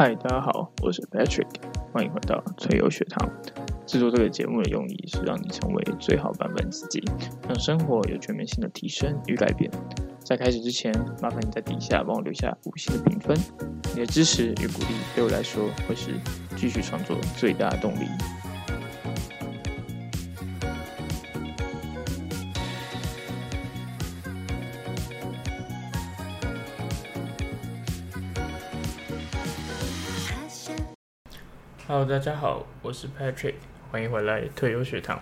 嗨，大家好，我是 Patrick，欢迎回到翠油学堂。制作这个节目的用意是让你成为最好版本自己，让生活有全面性的提升与改变。在开始之前，麻烦你在底下帮我留下五星的评分，你的支持与鼓励对我来说会是继续创作最大的动力。Hello，大家好，我是 Patrick，欢迎回来退休学堂。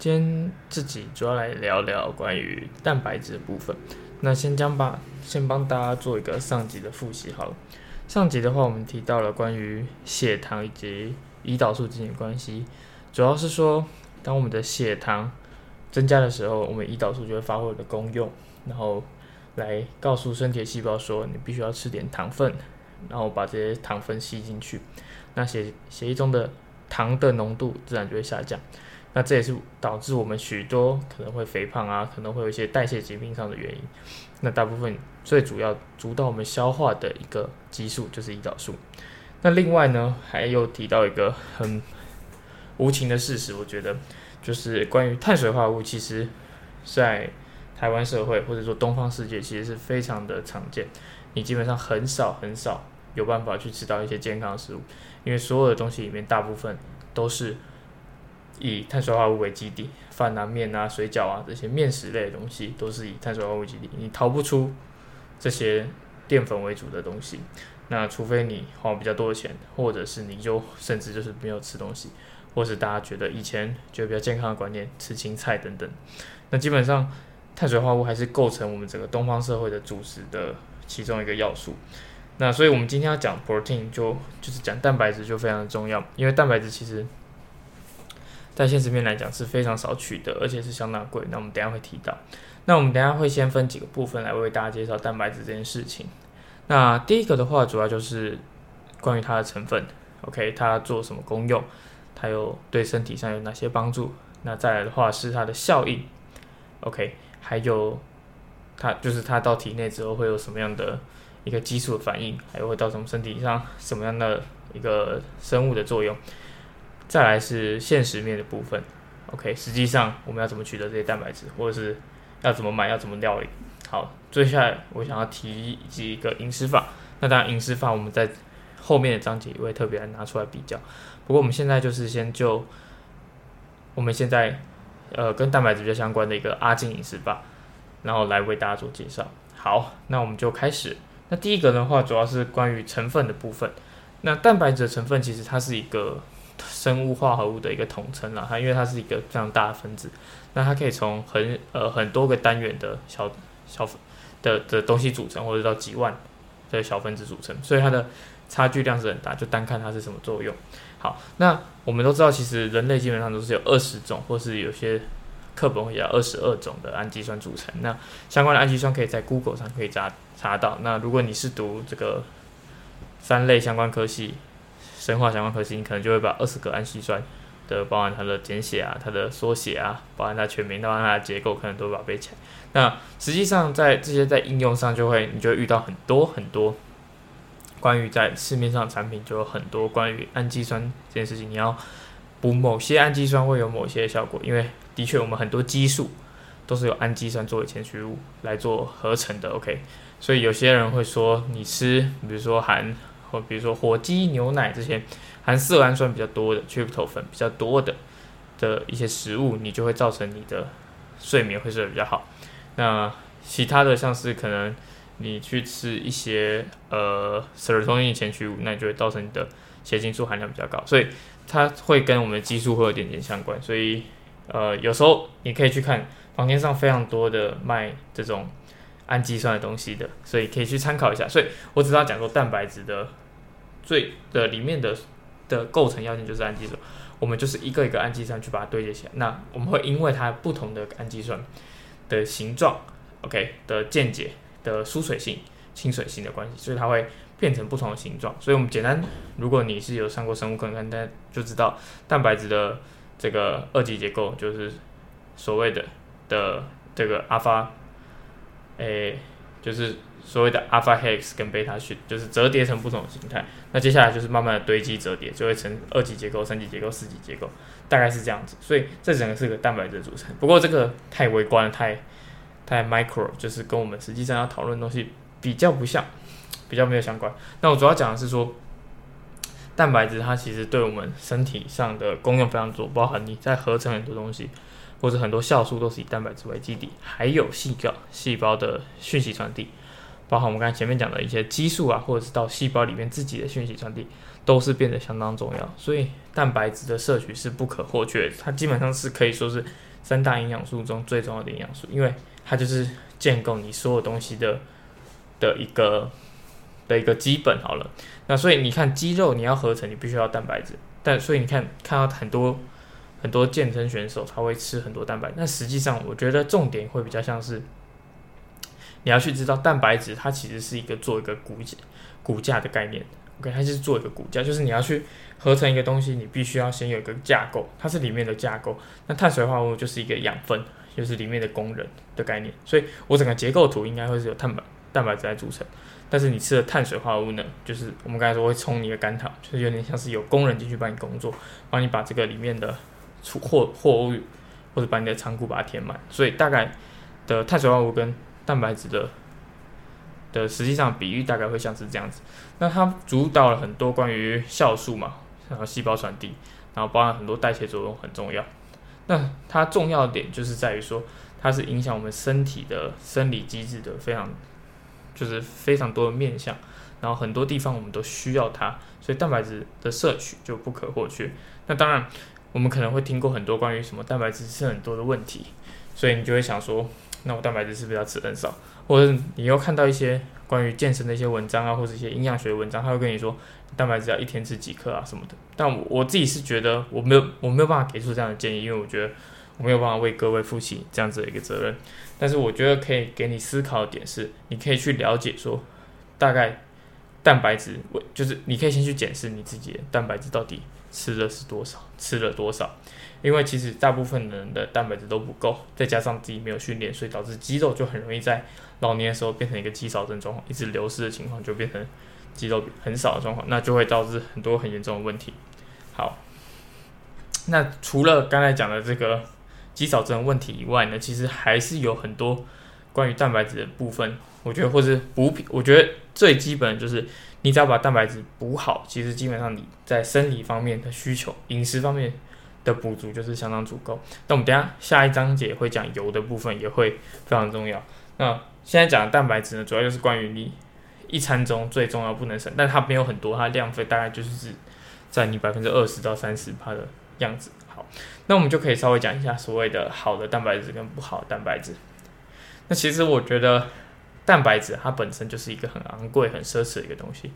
今天自己主要来聊聊关于蛋白质的部分。那先将吧，先帮大家做一个上集的复习好了。上集的话，我们提到了关于血糖以及胰岛素之间的关系，主要是说，当我们的血糖增加的时候，我们胰岛素就会发挥的功用，然后来告诉身体细胞说，你必须要吃点糖分。然后把这些糖分吸进去，那血血液中的糖的浓度自然就会下降。那这也是导致我们许多可能会肥胖啊，可能会有一些代谢疾病上的原因。那大部分最主要主导我们消化的一个激素就是胰岛素。那另外呢，还有提到一个很无情的事实，我觉得就是关于碳水化合物，其实在台湾社会或者说东方世界，其实是非常的常见。你基本上很少很少有办法去吃到一些健康的食物，因为所有的东西里面大部分都是以碳水化合物为基底，饭啊、面啊、水饺啊这些面食类的东西都是以碳水化合物基底，你逃不出这些淀粉为主的东西。那除非你花比较多的钱，或者是你就甚至就是没有吃东西，或是大家觉得以前觉得比较健康的观念，吃青菜等等，那基本上碳水化合物还是构成我们整个东方社会的主食的。其中一个要素，那所以我们今天要讲 protein 就就是讲蛋白质就非常的重要，因为蛋白质其实，在现实面来讲是非常少取得，而且是相当贵。那我们等下会提到，那我们等下会先分几个部分来为大家介绍蛋白质这件事情。那第一个的话，主要就是关于它的成分，OK，它做什么功用，它有对身体上有哪些帮助。那再来的话是它的效应，OK，还有。它就是它到体内之后会有什么样的一个激素的反应，还有会到什么身体上什么样的一个生物的作用。再来是现实面的部分，OK，实际上我们要怎么取得这些蛋白质，或者是要怎么买，要怎么料理。好，接下来我想要提及一个饮食法。那当然饮食法我们在后面的章节也会特别来拿出来比较。不过我们现在就是先就我们现在呃跟蛋白质比较相关的一个阿金饮食法。然后来为大家做介绍。好，那我们就开始。那第一个的话，主要是关于成分的部分。那蛋白质的成分其实它是一个生物化合物的一个统称啦，它因为它是一个非常大的分子，那它可以从很呃很多个单元的小小的的东西组成，或者到几万的小分子组成，所以它的差距量是很大。就单看它是什么作用。好，那我们都知道，其实人类基本上都是有二十种，或是有些。课本会有二十二种的氨基酸组成，那相关的氨基酸可以在 Google 上可以查查到。那如果你是读这个三类相关科系、生化相关科系，你可能就会把二十个氨基酸的，包含它的简写啊、它的缩写啊、包含它全名、包含它的结构，可能都把它背起来。那实际上在这些在应用上，就会你就会遇到很多很多关于在市面上产品就有很多关于氨基酸这件事情，你要补某些氨基酸会有某些效果，因为的确，我们很多激素都是由氨基酸作为前驱物来做合成的。OK，所以有些人会说，你吃，比如说含或比如说火鸡、牛奶这些含色氨酸比较多的、tryptophan 比较多的的一些食物，你就会造成你的睡眠会睡得比较好。那其他的像是可能你去吃一些呃色氨酸前驱物，那你就会造成你的血清素含量比较高。所以它会跟我们的激素会有点点相关。所以呃，有时候你可以去看房间上非常多的卖这种氨基酸的东西的，所以可以去参考一下。所以我只要讲说蛋白质的最的里面的的构成要件就是氨基酸，我们就是一个一个氨基酸去把它堆叠起来。那我们会因为它不同的氨基酸的形状，OK 的间接的疏水性、亲水性的关系，所以它会变成不同的形状。所以我们简单，如果你是有上过生物课，大家就知道蛋白质的。这个二级结构就是所谓的的这个阿发，诶，就是所谓的 alpha hex 跟 beta sheet，就是折叠成不同的形态。那接下来就是慢慢的堆积折叠，就会成二级结构、三级结构、四级结构，大概是这样子。所以这整个是个蛋白质组成。不过这个太微观了，太太 micro，就是跟我们实际上要讨论的东西比较不像，比较没有相关。那我主要讲的是说，蛋白质它其实对我们身体上的功用非常多，包含你在合成很多东西。或者很多酵素都是以蛋白质为基底，还有细胞细胞的讯息传递，包含我们刚才前面讲的一些激素啊，或者是到细胞里面自己的讯息传递，都是变得相当重要。所以蛋白质的摄取是不可或缺，它基本上是可以说是三大营养素中最重要的营养素，因为它就是建构你所有东西的的一个的一个基本好了。那所以你看肌肉你要合成，你必须要蛋白质，但所以你看看到很多。很多健身选手他会吃很多蛋白，但实际上我觉得重点会比较像是你要去知道蛋白质它其实是一个做一个骨架骨架的概念，OK，它就是做一个骨架，就是你要去合成一个东西，你必须要先有一个架构，它是里面的架构。那碳水化合物就是一个养分，就是里面的工人的概念。所以我整个结构图应该会是有碳白蛋白质来组成，但是你吃的碳水化合物呢，就是我们刚才说会冲你的肝糖，就是有点像是有工人进去帮你工作，帮你把这个里面的。储货货物，或者把你的仓库把它填满，所以大概的碳水化合物跟蛋白质的的实际上比喻大概会像是这样子。那它主导了很多关于酵素嘛，然后细胞传递，然后包含很多代谢作用很重要。那它重要的点就是在于说，它是影响我们身体的生理机制的非常，就是非常多的面向，然后很多地方我们都需要它，所以蛋白质的摄取就不可或缺。那当然。我们可能会听过很多关于什么蛋白质吃很多的问题，所以你就会想说，那我蛋白质是不是要吃很少？或者你又看到一些关于健身的一些文章啊，或者一些营养学文章，他会跟你说蛋白质要一天吃几克啊什么的。但我我自己是觉得我没有我没有办法给出这样的建议，因为我觉得我没有办法为各位负起这样子的一个责任。但是我觉得可以给你思考的点是，你可以去了解说，大概蛋白质，我就是你可以先去检视你自己的蛋白质到底。吃的是多少？吃了多少？因为其实大部分人的蛋白质都不够，再加上自己没有训练，所以导致肌肉就很容易在老年的时候变成一个肌少症状况，一直流失的情况，就变成肌肉很少的状况，那就会导致很多很严重的问题。好，那除了刚才讲的这个肌少症问题以外呢，其实还是有很多关于蛋白质的部分，我觉得或是补品，我觉得最基本就是。你只要把蛋白质补好，其实基本上你在生理方面的需求、饮食方面的补足就是相当足够。那我们等下下一章节会讲油的部分，也会非常重要。那现在讲的蛋白质呢，主要就是关于你一餐中最重要不能省，但它没有很多，它量费大概就是在你百分之二十到三十帕的样子。那我们就可以稍微讲一下所谓的好的蛋白质跟不好的蛋白质。那其实我觉得。蛋白质它本身就是一个很昂贵、很奢侈的一个东西。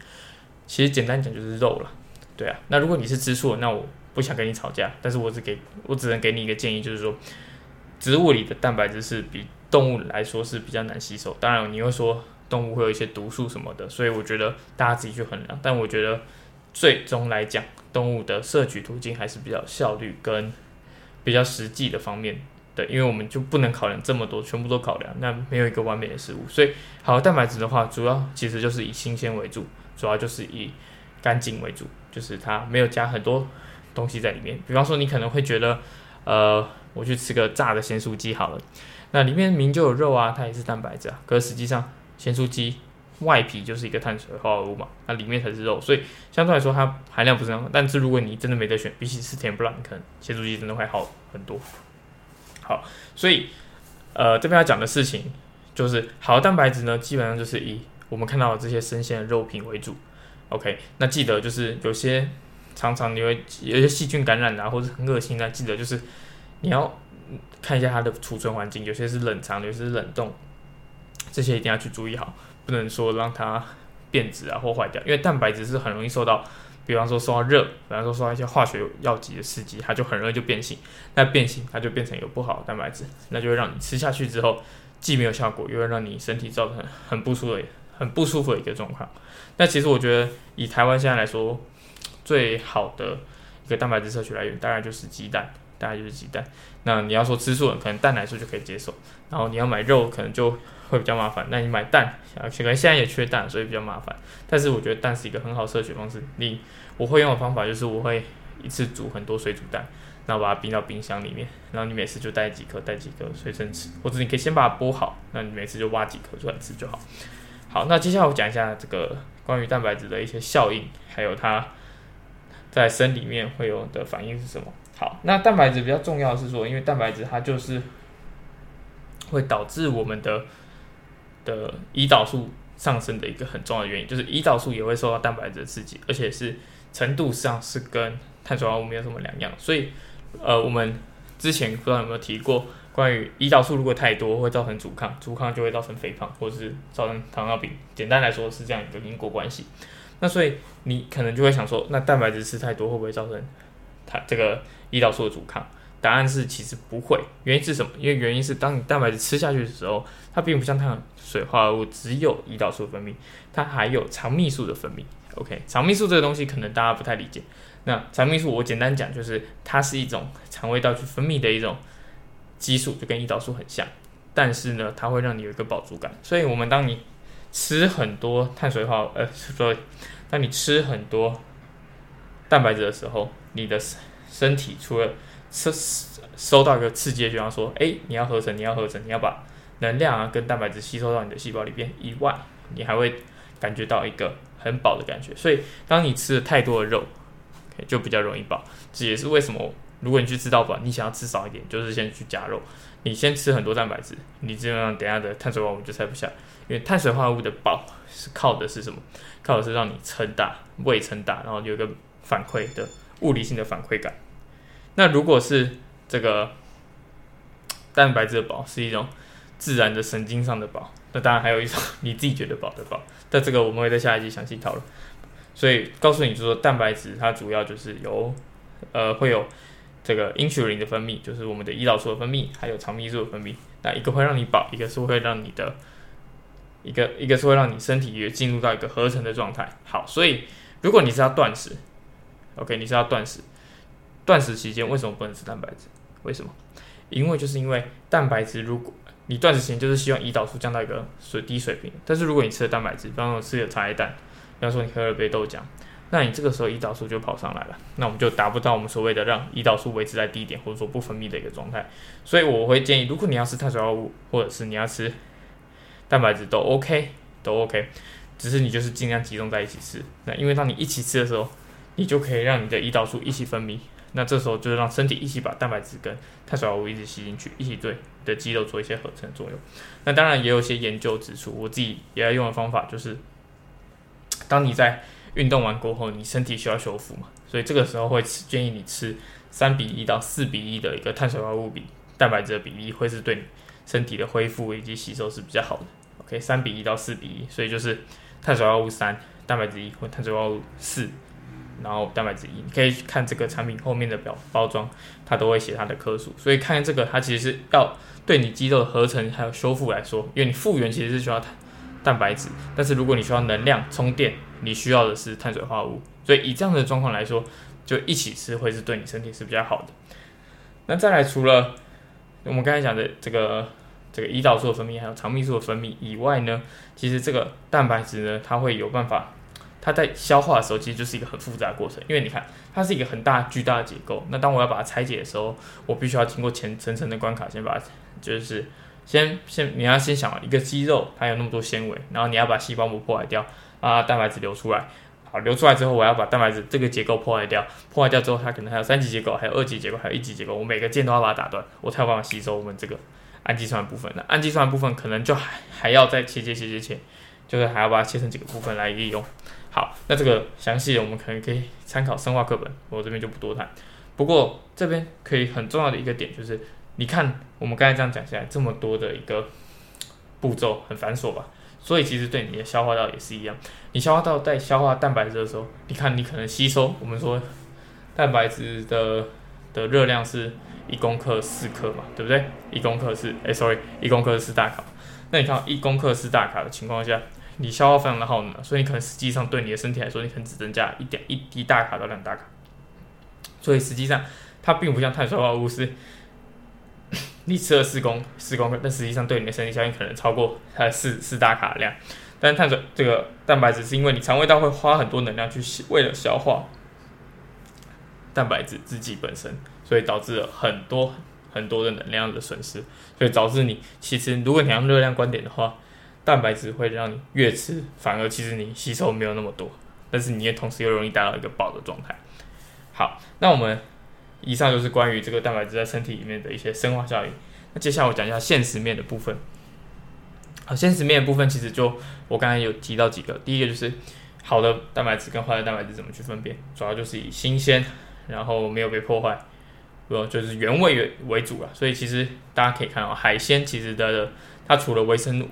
其实简单讲就是肉了，对啊。那如果你是吃素，那我不想跟你吵架，但是我只给我只能给你一个建议，就是说，植物里的蛋白质是比动物来说是比较难吸收。当然你会说动物会有一些毒素什么的，所以我觉得大家自己去衡量。但我觉得最终来讲，动物的摄取途径还是比较效率跟比较实际的方面。对，因为我们就不能考量这么多，全部都考量，那没有一个完美的食物。所以，好蛋白质的话，主要其实就是以新鲜为主，主要就是以干净为主，就是它没有加很多东西在里面。比方说，你可能会觉得，呃，我去吃个炸的咸酥鸡好了，那里面明就有肉啊，它也是蛋白质啊。可是实际上，咸酥鸡外皮就是一个碳水化合物嘛，那里面才是肉，所以相对来说它含量不是很高。但是如果你真的没得选，比起吃甜不辣，可能咸酥鸡真的会好很多。好，所以，呃，这边要讲的事情就是，好的蛋白质呢，基本上就是以我们看到的这些生鲜的肉品为主。OK，那记得就是有些常常你会有些细菌感染啊，或者很恶心的，记得就是你要看一下它的储存环境，有些是冷藏，有些是冷冻，这些一定要去注意好，不能说让它变质啊或坏掉，因为蛋白质是很容易受到。比方说受到热，比方说受到一些化学药剂的刺激，它就很容易就变形。那变形，它就变成一个不好的蛋白质，那就会让你吃下去之后既没有效果，又会让你身体造成很不舒服、很不舒服的一个状况。那其实我觉得以台湾现在来说，最好的一个蛋白质摄取来源大概就是鸡蛋。大概就是鸡蛋。那你要说吃素，可能蛋奶素就可以接受。然后你要买肉，可能就会比较麻烦。那你买蛋，啊可能现在也缺蛋，所以比较麻烦。但是我觉得蛋是一个很好摄取方式。你我会用的方法就是我会一次煮很多水煮蛋，然后把它冰到冰箱里面，然后你每次就带几颗，带几颗随身吃，或者你可以先把它剥好，那你每次就挖几颗出来吃就好。好，那接下来我讲一下这个关于蛋白质的一些效应，还有它在生里面会有的反应是什么。好，那蛋白质比较重要的是说，因为蛋白质它就是会导致我们的的胰岛素上升的一个很重要的原因，就是胰岛素也会受到蛋白质的刺激，而且是程度上是跟碳水化合物没有什么两样。所以，呃，我们之前不知道有没有提过。关于胰岛素如果太多会造成阻抗，阻抗就会造成肥胖，或是造成糖尿病。简单来说是这样一个因果关系。那所以你可能就会想说，那蛋白质吃太多会不会造成它这个胰岛素的阻抗？答案是其实不会。原因是什么？因为原因是当你蛋白质吃下去的时候，它并不像碳水化合物只有胰岛素分泌，它还有肠泌素的分泌。OK，肠泌素这个东西可能大家不太理解。那肠泌素我简单讲就是它是一种肠胃道去分泌的一种。激素就跟胰岛素很像，但是呢，它会让你有一个饱足感。所以，我们当你吃很多碳水化，呃，所以当你吃很多蛋白质的时候，你的身体除了收收到一个刺激，就方说，哎，你要合成，你要合成，你要把能量啊跟蛋白质吸收到你的细胞里边以外，你还会感觉到一个很饱的感觉。所以，当你吃了太多的肉，就比较容易饱。这也是为什么。如果你去吃到饱，你想要吃少一点，就是先去加肉。你先吃很多蛋白质，你这样等下的碳水化合物就塞不下。因为碳水化合物的饱是靠的是什么？靠的是让你撑大，胃撑大，然后有一个反馈的物理性的反馈感。那如果是这个蛋白质的饱是一种自然的神经上的饱，那当然还有一种你自己觉得饱的饱。但这个我们会在下一集详细讨论。所以告诉你，就说蛋白质它主要就是由呃会有。这个 insulin 的分泌就是我们的胰岛素的分泌，还有肠泌素的分泌。那一个会让你饱，一个是会让你的，一个一个是会让你身体也进入到一个合成的状态。好，所以如果你是要断食，OK，你是要断食，断食期间为什么不能吃蛋白质？为什么？因为就是因为蛋白质，如果你断食前就是希望胰岛素降到一个水低水平，但是如果你吃了蛋白质，比方说吃了茶叶蛋，比方说你喝了杯豆浆。那你这个时候胰岛素就跑上来了，那我们就达不到我们所谓的让胰岛素维持在低点或者说不分泌的一个状态。所以我会建议，如果你要吃碳水化合物，或者是你要吃蛋白质都 OK，都 OK，只是你就是尽量集中在一起吃。那因为当你一起吃的时候，你就可以让你的胰岛素一起分泌，那这时候就是让身体一起把蛋白质跟碳水化合物一起吸进去，一起对你的肌肉做一些合成作用。那当然也有一些研究指出，我自己也要用的方法就是，当你在运动完过后，你身体需要修复嘛，所以这个时候会建议你吃三比一到四比一的一个碳水化合物比蛋白质的比例，会是对你身体的恢复以及吸收是比较好的。OK，三比一到四比一，所以就是碳水化合物三，蛋白质一，或碳水化合物四，然后蛋白质一。你可以看这个产品后面的表包装，它都会写它的克数，所以看这个它其实是要对你肌肉的合成还有修复来说，因为你复原其实是需要蛋白质，但是如果你需要能量充电。你需要的是碳水化合物，所以以这样的状况来说，就一起吃会是对你身体是比较好的。那再来，除了我们刚才讲的这个这个胰岛素的分泌，还有肠泌素的分泌以外呢，其实这个蛋白质呢，它会有办法，它在消化的时候其实就是一个很复杂的过程，因为你看它是一个很大巨大的结构。那当我要把它拆解的时候，我必须要经过前层层的关卡，先把它就是先先你要先想一个肌肉它有那么多纤维，然后你要把细胞膜破坏掉。啊，蛋白质流出来，好，流出来之后，我要把蛋白质这个结构破坏掉，破坏掉之后，它可能还有三级结构，还有二级结构，还有一级结构，我每个键都要把它打断，我才有办法吸收我们这个氨基酸部分。那氨基酸部分可能就还还要再切切切切切，就是还要把它切成几个部分来利用。好，那这个详细的我们可能可以参考生化课本，我这边就不多谈。不过这边可以很重要的一个点就是，你看我们刚才这样讲下来，这么多的一个步骤很繁琐吧？所以其实对你的消化道也是一样，你消化道在消化蛋白质的时候，你看你可能吸收，我们说蛋白质的的热量是一公克四克嘛，对不对？一公克是，哎，sorry，一公克是四大卡。那你看一公克四大卡的情况下，你消化非常的耗能，所以你可能实际上对你的身体来说，你可能只增加一点一滴大卡到两大卡。所以实际上它并不像碳水化合物是，你吃了四公四公克，但实际上对你的身体效应可能超过它四四大卡量。但碳水这个蛋白质是因为你肠胃道会花很多能量去为了消化蛋白质自己本身，所以导致了很多很多的能量的损失，所以导致你其实如果你用热量观点的话，蛋白质会让你越吃反而其实你吸收没有那么多，但是你也同时又容易达到一个饱的状态。好，那我们以上就是关于这个蛋白质在身体里面的一些生化效应。那接下来我讲一下现实面的部分。好，现实面的部分其实就我刚才有提到几个，第一个就是好的蛋白质跟坏的蛋白质怎么去分辨，主要就是以新鲜，然后没有被破坏，不就是原味为为主了。所以其实大家可以看到，海鲜其实的它除了维生素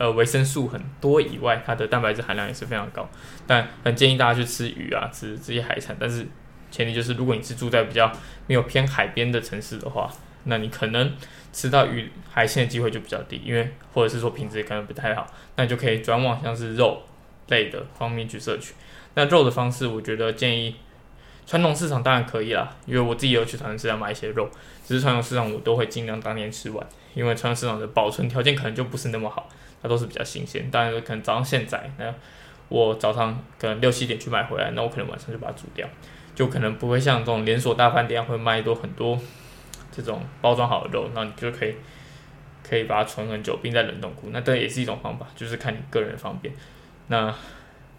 呃维生素很多以外，它的蛋白质含量也是非常高。但很建议大家去吃鱼啊，吃这些海产，但是前提就是如果你是住在比较没有偏海边的城市的话，那你可能。吃到鱼海鲜的机会就比较低，因为或者是说品质可能不太好，那你就可以转往像是肉类的方面去摄取。那肉的方式，我觉得建议传统市场当然可以啦，因为我自己有去传统市场买一些肉，只是传统市场我都会尽量当天吃完，因为传统市场的保存条件可能就不是那么好，它都是比较新鲜。当然可能早上现宰，那我早上可能六七点去买回来，那我可能晚上就把它煮掉，就可能不会像这种连锁大饭店会卖多很多。这种包装好的肉，那你就可以可以把它存很久，并在冷冻库。那这也是一种方法，就是看你个人方便。那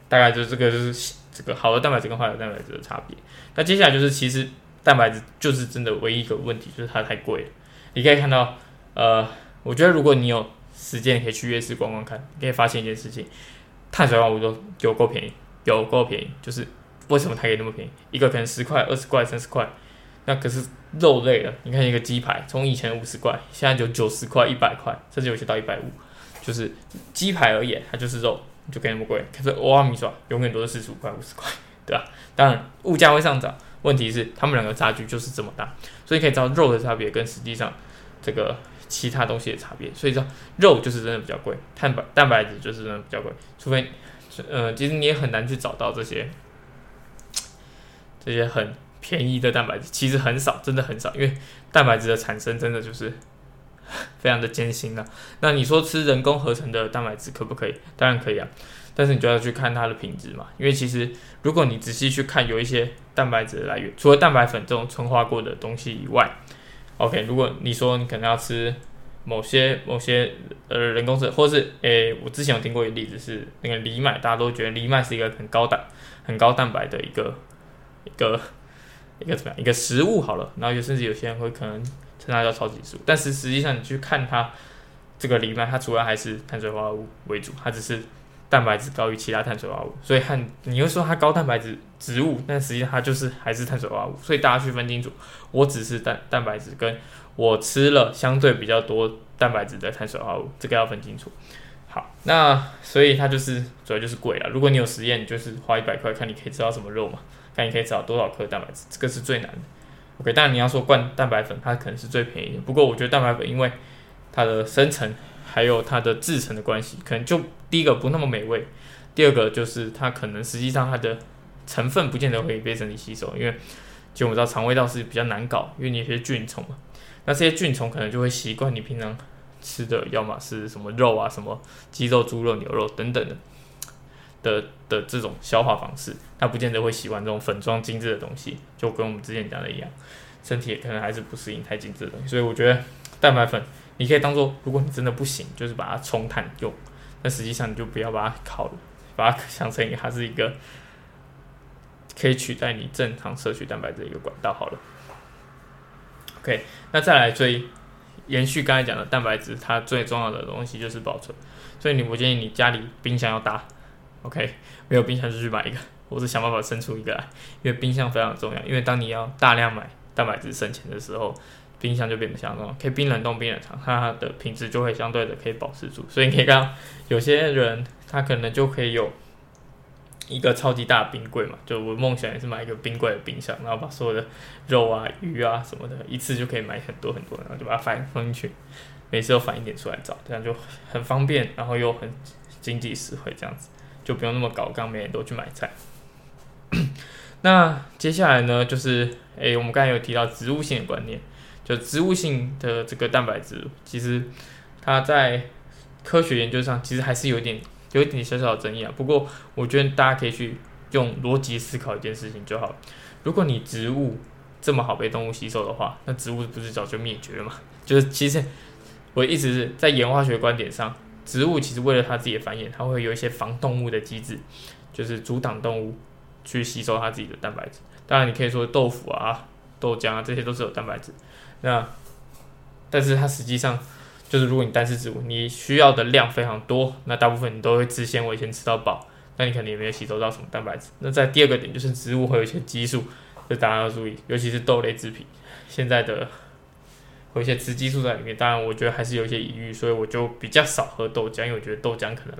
大概就是这个就是这个好的蛋白质跟坏的蛋白质的差别。那接下来就是其实蛋白质就是真的唯一一个问题，就是它太贵了。你可以看到，呃，我觉得如果你有时间，可以去夜市逛逛看，你可以发现一件事情：碳水化合物都有够便宜，有够便宜。就是为什么它可以那么便宜？一个可能十块、二十块、三十块。那可是肉类的，你看一个鸡排，从以前五十块，现在就九十块、一百块，甚至有些到一百五。就是鸡排而言，它就是肉，就可以那么贵。可是欧阿米说永远都是四十五块、五十块，对吧？当然物价会上涨，问题是他们两个差距就是这么大，所以可以知道肉的差别跟实际上这个其他东西的差别。所以说肉就是真的比较贵，碳白蛋白质就是真的比较贵，除非呃，其实你也很难去找到这些这些很。便宜的蛋白质其实很少，真的很少，因为蛋白质的产生真的就是非常的艰辛的。那你说吃人工合成的蛋白质可不可以？当然可以啊，但是你就要去看它的品质嘛。因为其实如果你仔细去看，有一些蛋白质的来源，除了蛋白粉这种纯化过的东西以外，OK，如果你说你可能要吃某些某些呃人工色，或是诶，我之前有听过一个例子是那个藜麦，大家都觉得藜麦是一个很高蛋很高蛋白的一个一个。一个怎么样？一个食物好了，然后就甚至有些人会可能称它叫超级食物，但是实际上你去看它这个藜麦，它主要还是碳水化合物为主，它只是蛋白质高于其他碳水化合物，所以和你又说它高蛋白质植物，但实际上它就是还是碳水化合物，所以大家去分清楚，我只是蛋蛋白质，跟我吃了相对比较多蛋白质的碳水化合物，这个要分清楚。好，那所以它就是主要就是贵了。如果你有实验，就是花一百块看你可以吃到什么肉嘛。看你可以找多少克蛋白质，这个是最难的。OK，当然你要说灌蛋白粉，它可能是最便宜的。不过我觉得蛋白粉因为它的生成还有它的制成的关系，可能就第一个不那么美味，第二个就是它可能实际上它的成分不见得会被身体吸收，因为就我们知道肠胃道是比较难搞，因为你有些菌虫嘛，那这些菌虫可能就会习惯你平常吃的，要么是什么肉啊，什么鸡肉、猪肉、牛肉等等的。的的这种消化方式，它不见得会喜欢这种粉状精致的东西，就跟我们之前讲的一样，身体可能还是不适应太精致的东西。所以我觉得蛋白粉你可以当做，如果你真的不行，就是把它冲碳用，但实际上你就不要把它烤了，把它想成它是一个可以取代你正常摄取蛋白质的一个管道好了。OK，那再来最延续刚才讲的蛋白质，它最重要的东西就是保存，所以你我建议你家里冰箱要大。OK，没有冰箱就去买一个，或者想办法生出一个来，因为冰箱非常重要。因为当你要大量买蛋白质省钱的时候，冰箱就变得像那种，可以冰冷冻、冰冷藏，它的品质就会相对的可以保持住。所以你可以看到，有些人他可能就可以有一个超级大冰柜嘛，就我梦想也是买一个冰柜的冰箱，然后把所有的肉啊、鱼啊什么的，一次就可以买很多很多，然后就把它放放进去，每次都反一点出来找，这样就很方便，然后又很经济实惠，这样子。就不用那么搞，刚每天都去买菜。那接下来呢，就是诶，我们刚才有提到植物性的观念，植物性的这个蛋白质，其实它在科学研究上其实还是有点有一点小小的争议啊。不过我觉得大家可以去用逻辑思考一件事情就好。如果你植物这么好被动物吸收的话，那植物不是早就灭绝了吗？就是其实我一直是在演化学观点上，植物其实为了它自己的繁衍，它会有一些防动物的机制，就是阻挡动物去吸收它自己的蛋白质。当然，你可以说豆腐啊、豆浆啊，这些都是有蛋白质。那但是它实际上就是，如果你单吃植物，你需要的量非常多，那大部分你都会吃纤维先吃到饱，那你肯定也没有吸收到什么蛋白质。那在第二个点就是植物会有一些激素，这大家要注意，尤其是豆类制品，现在的。有一些雌激素在里面，当然我觉得还是有一些疑虑，所以我就比较少喝豆浆，因为我觉得豆浆可能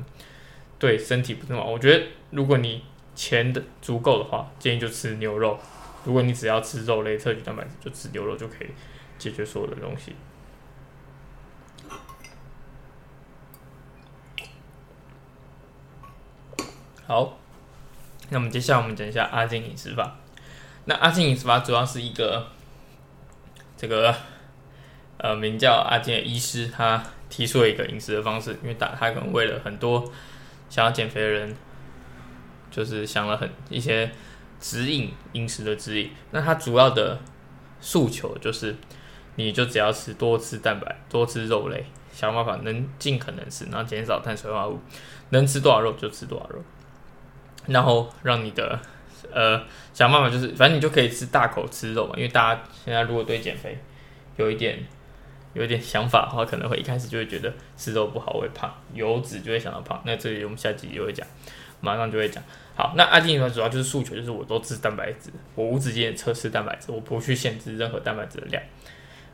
对身体不是好。我觉得如果你钱的足够的话，建议就吃牛肉；如果你只要吃肉类摄取蛋白质，就吃牛肉就可以解决所有的东西。好，那我们接下来我们讲一下阿金饮食法。那阿金饮食法主要是一个这个。呃，名叫阿金的医师，他提出了一个饮食的方式，因为打他可能为了很多想要减肥的人，就是想了很一些指引饮食的指引。那他主要的诉求就是，你就只要吃多吃蛋白，多吃肉类，想办法能尽可能吃，然后减少碳水化合物，能吃多少肉就吃多少肉，然后让你的呃想办法就是，反正你就可以吃大口吃肉嘛，因为大家现在如果对减肥有一点。有一点想法的话，可能会一开始就会觉得吃肉不好，会胖，油脂就会想到胖。那这里我们下集就会讲，马上就会讲。好，那阿金饮主要就是诉求，就是我都吃蛋白质，我无止境的测试蛋白质，我不去限制任何蛋白质的量。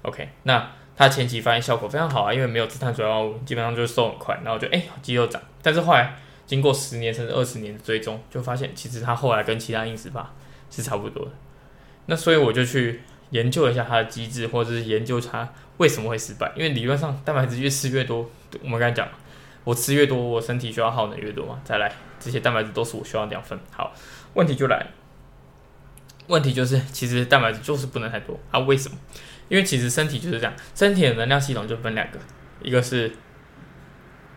OK，那他前期发现效果非常好啊，因为没有吃碳水化合物，基本上就是瘦很快，然后就哎肌肉长。但是后来经过十年甚至二十年的追踪，就发现其实他后来跟其他饮食法是差不多的。那所以我就去。研究一下它的机制，或者是研究它为什么会失败。因为理论上蛋白质越吃越多，我们刚才讲，我吃越多，我身体需要耗能越多嘛。再来，这些蛋白质都是我需要两份。好，问题就来，问题就是其实蛋白质就是不能太多啊？为什么？因为其实身体就是这样，身体的能量系统就分两个，一个是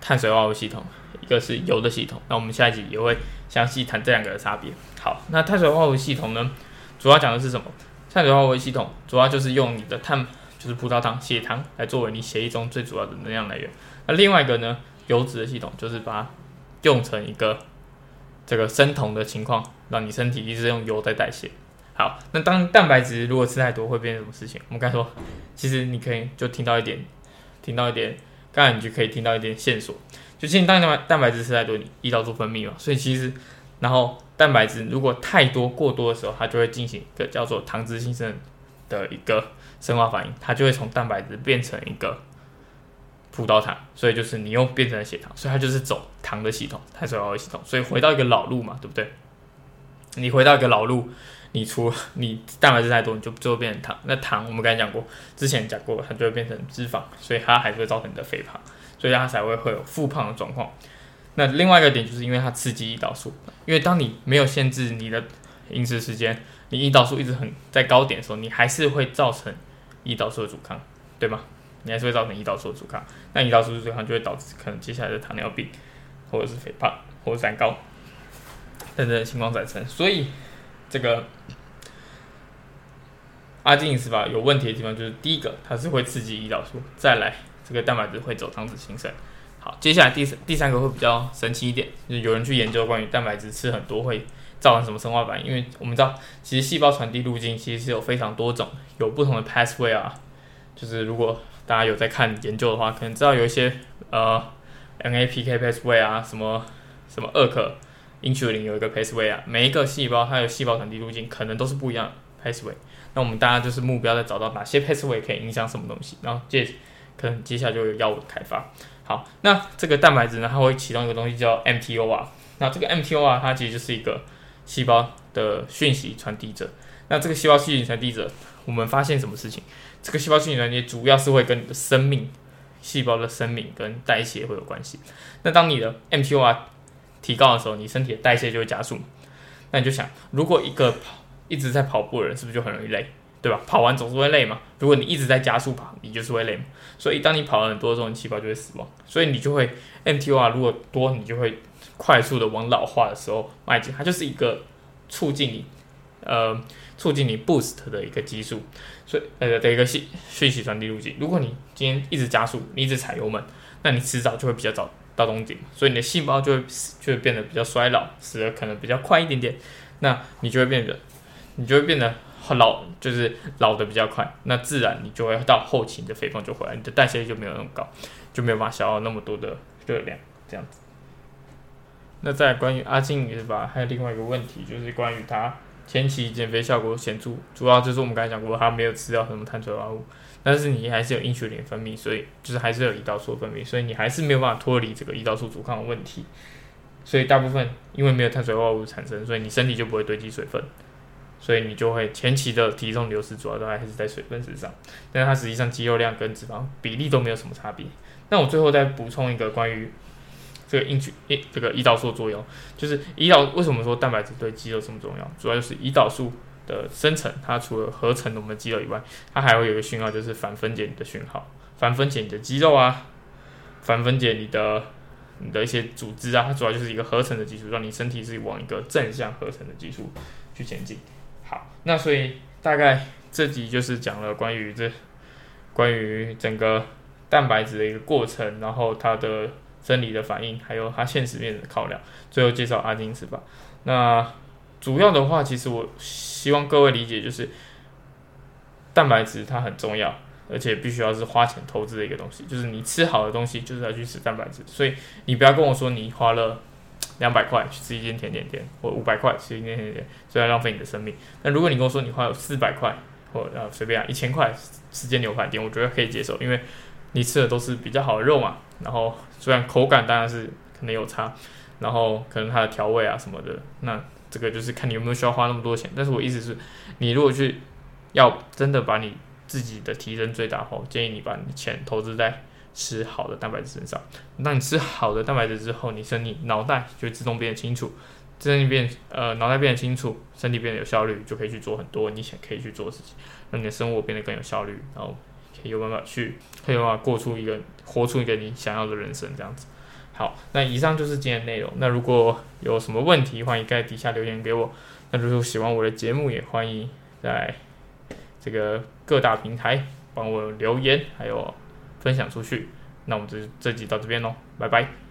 碳水化合物系统，一个是油的系统。那我们下一集也会详细谈这两个的差别。好，那碳水化合物系统呢，主要讲的是什么？碳水化合物系统主要就是用你的碳，就是葡萄糖、血糖来作为你血液中最主要的能量来源。那另外一个呢，油脂的系统就是把它用成一个这个生酮的情况，让你身体一直用油在代谢。好，那当蛋白质如果吃太多会变成什么事情？我们刚才说，其实你可以就听到一点，听到一点，刚才你就可以听到一点线索，就其实当蛋白蛋白质吃太多，你胰岛素分泌嘛，所以其实。然后蛋白质如果太多过多的时候，它就会进行一个叫做糖脂新生的一个生化反应，它就会从蛋白质变成一个葡萄糖，所以就是你又变成了血糖，所以它就是走糖的系统，碳水化合物系统，所以回到一个老路嘛，对不对？你回到一个老路，你除 你蛋白质太多，你就最后变成糖，那糖我们刚才讲过，之前讲过，它就会变成脂肪，所以它还是会造成你的肥胖，所以它才会会有复胖的状况。那另外一个点就是因为它刺激胰岛素，因为当你没有限制你的饮食时间，你胰岛素一直很在高点的时候，你还是会造成胰岛素的阻抗，对吗？你还是会造成胰岛素的阻抗，那胰岛素的阻抗就会导致可能接下来的糖尿病，或者是肥胖，或者三高等等情况产生。所以这个阿金饮食法有问题的地方就是第一个，它是会刺激胰岛素，再来这个蛋白质会走糖脂形成。好，接下来第三第三个会比较神奇一点，就是有人去研究关于蛋白质吃很多会造成什么生化反应。因为我们知道，其实细胞传递路径其实是有非常多种，有不同的 pathway 啊。就是如果大家有在看研究的话，可能知道有一些呃 NAPK pathway 啊，什么什么二克 insulin 有一个 pathway 啊，每一个细胞它有细胞传递路径可能都是不一样的 pathway。那我们大家就是目标在找到哪些 pathway 可以影响什么东西，然后接可能接下来就有药物的开发。好，那这个蛋白质呢，它会启动一个东西叫 mTOR。那这个 mTOR 它其实就是一个细胞的讯息传递者。那这个细胞讯息传递者，我们发现什么事情？这个细胞讯息传递主要是会跟你的生命、细胞的生命跟代谢会有关系。那当你的 mTOR 提高的时候，你身体的代谢就会加速。那你就想，如果一个跑一直在跑步的人，是不是就很容易累，对吧？跑完总是会累嘛。如果你一直在加速跑，你就是会累嘛。所以当你跑了很多的时候，你细胞就会死亡，所以你就会 mTOR 如果多，你就会快速的往老化的时候迈进。它就是一个促进你呃促进你 boost 的一个激素，所以呃的一个信讯息传递路径。如果你今天一直加速，你一直踩油门，那你迟早就会比较早。到终点，所以你的细胞就会就会变得比较衰老，死的可能比较快一点点。那你就会变得，你就会变得很老，就是老的比较快。那自然你就会到后期，你的肥胖就回来，你的代谢就没有那么高，就没有办法消耗那么多的热量，这样子。那在关于阿静是吧？还有另外一个问题，就是关于他前期减肥效果显著，主要就是我们刚才讲过，他没有吃掉什么碳水化合物。但是你还是有因血磷分泌，所以就是还是有胰岛素分泌，所以你还是没有办法脱离这个胰岛素阻抗的问题。所以大部分因为没有碳水化合物产生，所以你身体就不会堆积水分，所以你就会前期的体重流失主要都还是在水分身上。但是它实际上肌肉量跟脂肪比例都没有什么差别。那我最后再补充一个关于这个因曲这个胰岛素作用，就是胰岛为什么说蛋白质对肌肉这么重要？主要就是胰岛素。的生成，它除了合成我们的肌肉以外，它还会有一个讯号，就是反分解你的讯号，反分解你的肌肉啊，反分解你的你的一些组织啊，它主要就是一个合成的技术，让你身体是往一个正向合成的技术去前进。好，那所以大概这集就是讲了关于这关于整个蛋白质的一个过程，然后它的生理的反应，还有它现实面的考量，最后介绍阿金是吧？那。主要的话，其实我希望各位理解，就是蛋白质它很重要，而且必须要是花钱投资的一个东西。就是你吃好的东西，就是要去吃蛋白质。所以你不要跟我说你花了两百块去吃一间甜点店，或五百块吃一间甜点店，这样浪费你的生命。那如果你跟我说你花了四百块，或呃随便啊一千块吃间牛排店，我觉得可以接受，因为你吃的都是比较好的肉嘛。然后虽然口感当然是可能有差，然后可能它的调味啊什么的，那。这个就是看你有没有需要花那么多钱，但是我意思是，你如果去要真的把你自己的提升最大化，我建议你把你钱投资在吃好的蛋白质身上。当你吃好的蛋白质之后，你身体脑袋就自动变得清楚，身体变呃脑袋变得清楚，身体变得有效率，就可以去做很多你想可以去做的事情，让你的生活变得更有效率，然后可以有办法去，可以有办法过出一个活出一个你想要的人生这样子。好，那以上就是今天内容。那如果有什么问题，欢迎在底下留言给我。那如果喜欢我的节目，也欢迎在这个各大平台帮我留言，还有分享出去。那我们这这集到这边喽，拜拜。